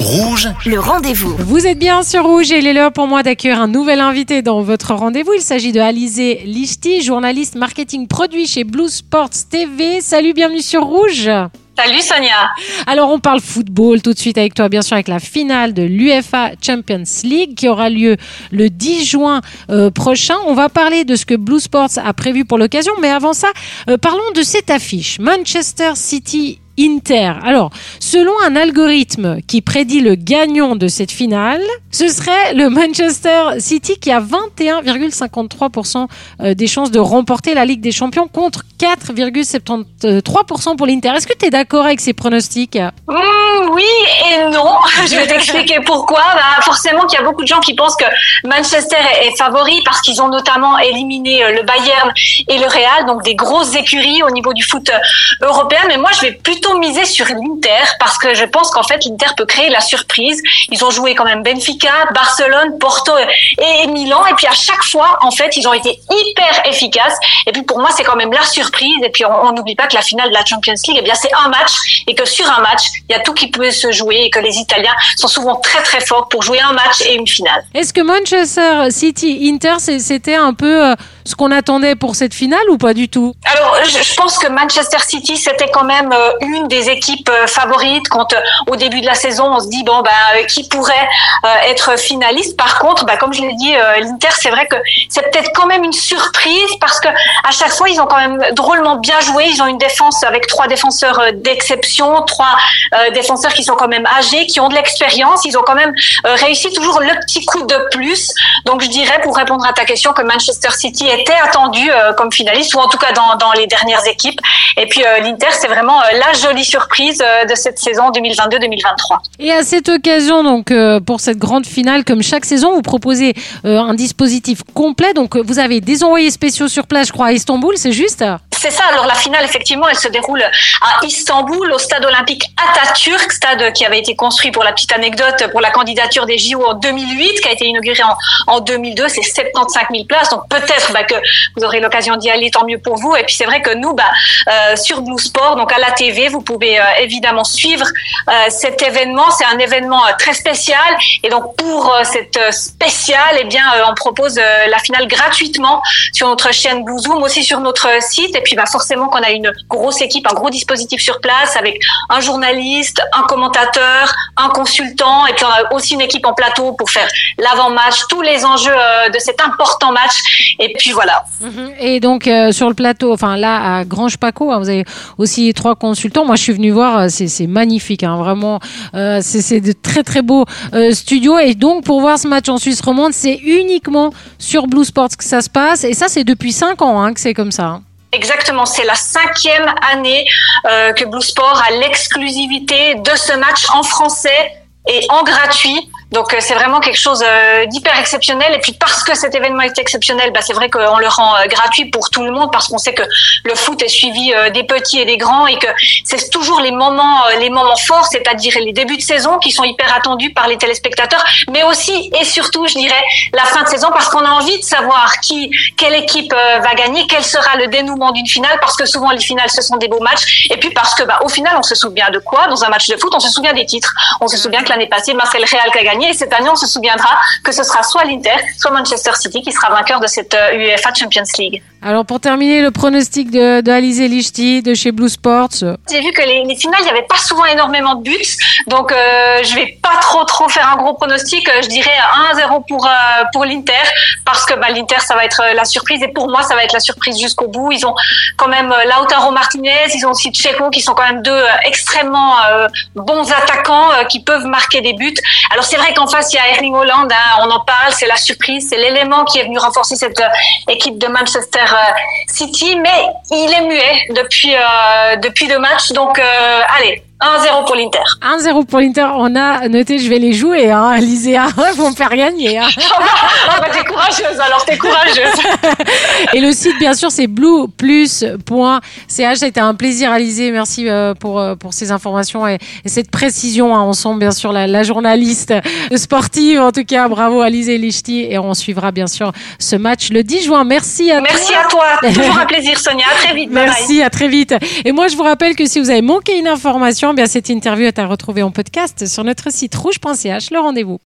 Rouge, le rendez-vous. Vous êtes bien sur Rouge et il est l'heure pour moi d'accueillir un nouvel invité dans votre rendez-vous. Il s'agit de Alizé Lichti, journaliste marketing produit chez Blue Sports TV. Salut, bienvenue sur Rouge. Salut Sonia. Alors on parle football tout de suite avec toi, bien sûr, avec la finale de l'UFA Champions League qui aura lieu le 10 juin euh, prochain. On va parler de ce que Blue Sports a prévu pour l'occasion, mais avant ça, euh, parlons de cette affiche. Manchester City Inter. Alors, selon un algorithme qui prédit le gagnant de cette finale, ce serait le Manchester City qui a 21,53% euh, des chances de remporter la Ligue des Champions contre 4,73% pour l'Inter. Est-ce que tu es d'accord avec ces pronostics? Oui et non. Je vais t'expliquer pourquoi. Bah, forcément qu'il y a beaucoup de gens qui pensent que Manchester est favori parce qu'ils ont notamment éliminé euh, le Bayern et le Real, donc des grosses écuries au niveau du foot euh, européen. Mais moi, je vais plutôt miser sur l'Inter parce que je pense qu'en fait l'Inter peut créer la surprise. Ils ont joué quand même Benfica, Barcelone, Porto et Milan et puis à chaque fois en fait ils ont été hyper efficaces et puis pour moi c'est quand même la surprise et puis on n'oublie pas que la finale de la Champions League eh bien c'est un match et que sur un match il y a tout qui peut se jouer et que les Italiens sont souvent très très forts pour jouer un match et une finale. Est-ce que Manchester City Inter c'était un peu euh, ce qu'on attendait pour cette finale ou pas du tout Alors, je pense que Manchester City, c'était quand même euh, une des équipes euh, favorites quand euh, au début de la saison, on se dit, bon, bah, qui pourrait être finaliste Par contre, bah, comme je l'ai dit, l'Inter, c'est vrai que c'est peut-être quand même une surprise parce que à chaque fois, ils ont quand même drôlement bien joué. Ils ont une défense avec trois défenseurs d'exception, trois défenseurs qui sont quand même âgés, qui ont de l'expérience. Ils ont quand même réussi toujours le petit coup de plus. Donc, je dirais, pour répondre à ta question, que Manchester City était attendu euh, comme finaliste, ou en tout cas dans, les dernières équipes. Et puis euh, l'Inter, c'est vraiment euh, la jolie surprise de cette saison 2022-2023. Et à cette occasion, donc pour cette grande finale, comme chaque saison, vous proposez un dispositif complet. Donc vous avez des envoyés spéciaux sur place, je crois, à Istanbul, c'est juste? C'est ça. Alors la finale, effectivement, elle se déroule à Istanbul, au stade olympique Atatürk, stade qui avait été construit pour la petite anecdote pour la candidature des JO en 2008, qui a été inauguré en, en 2002. C'est 75 000 places, donc peut-être bah, que vous aurez l'occasion d'y aller, tant mieux pour vous. Et puis c'est vrai que nous, bah, euh, sur Blue Sport, donc à la TV, vous pouvez euh, évidemment suivre euh, cet événement. C'est un événement très spécial. Et donc pour cette spéciale, eh bien, on propose la finale gratuitement sur notre chaîne Blue Zoom, aussi sur notre site. Bah, forcément qu'on a une grosse équipe, un gros dispositif sur place avec un journaliste, un commentateur, un consultant. Et puis aussi une équipe en plateau pour faire l'avant-match, tous les enjeux de cet important match. Et puis voilà. Mhm. Et donc euh, sur le plateau, enfin là à Grange Paco, hein, vous avez aussi trois consultants. Moi je suis venu voir, euh, c'est magnifique, hein, vraiment. Euh, c'est de très très beaux studios. Et donc pour voir ce match en Suisse romande, c'est uniquement sur Blue Sports que ça se passe. Et ça c'est depuis cinq ans hein, que c'est comme ça. Exactement, c'est la cinquième année que Blue Sport a l'exclusivité de ce match en français et en gratuit donc euh, c'est vraiment quelque chose euh, d'hyper exceptionnel. Et puis parce que cet événement est exceptionnel, bah, c'est vrai qu'on le rend euh, gratuit pour tout le monde parce qu'on sait que le foot est suivi des petits et des grands et que c'est toujours les moments, les moments forts, c'est-à-dire les débuts de saison qui sont hyper attendus par les téléspectateurs, mais aussi et surtout, je dirais, la fin de saison parce qu'on a envie de savoir qui, quelle équipe va gagner, quel sera le dénouement d'une finale parce que souvent les finales ce sont des beaux matchs. Et puis parce que bah, au final on se souvient de quoi? Dans un match de foot, on se souvient des titres, on se souvient que l'année passée, bah, c'est le Real qui a gagné et cette année, on se souviendra que ce sera soit l'Inter, soit Manchester City qui sera vainqueur de cette UEFA Champions League. Alors pour terminer, le pronostic de, de Alizé Lichty de chez Blue Sports. J'ai vu que les, les finales, il n'y avait pas souvent énormément de buts, donc euh, je vais pas trop trop faire un gros pronostic. Je dirais 1-0 pour euh, pour l'Inter parce que bah, l'Inter ça va être la surprise et pour moi ça va être la surprise jusqu'au bout. Ils ont quand même euh, Lautaro Martinez, ils ont aussi Checo qui sont quand même deux euh, extrêmement bons attaquants qui peuvent marquer des buts. Alors c'est vrai qu'en face il y a Erling Holland, hein, on en parle, c'est la surprise, c'est l'élément qui est venu renforcer cette équipe de Manchester euh, City, mais il est muet depuis euh, depuis le match. Donc euh, allez, 1-0 pour l'Inter. 1-0 pour l'Inter. On a noté, je vais les jouer, hein, Lyséa. Ils vont me faire gagner. Hein. oh bah, t'es courageuse, alors t'es courageuse. et le site, bien sûr, c'est blueplus.ch. Ça a été un plaisir, Alizé. Merci euh, pour, euh, pour ces informations et, cette précision. Hein. On sent, bien sûr, la, la, journaliste sportive. En tout cas, bravo, Alizé Lichty. Et on suivra, bien sûr, ce match le 10 juin. Merci à Merci à toi. Toujours un plaisir, Sonia. À très vite. Merci, à très vite. Et moi, je vous rappelle que si vous avez manqué une information, bien cette interview est à retrouver en podcast sur notre site rouge.ch. Le rendez-vous.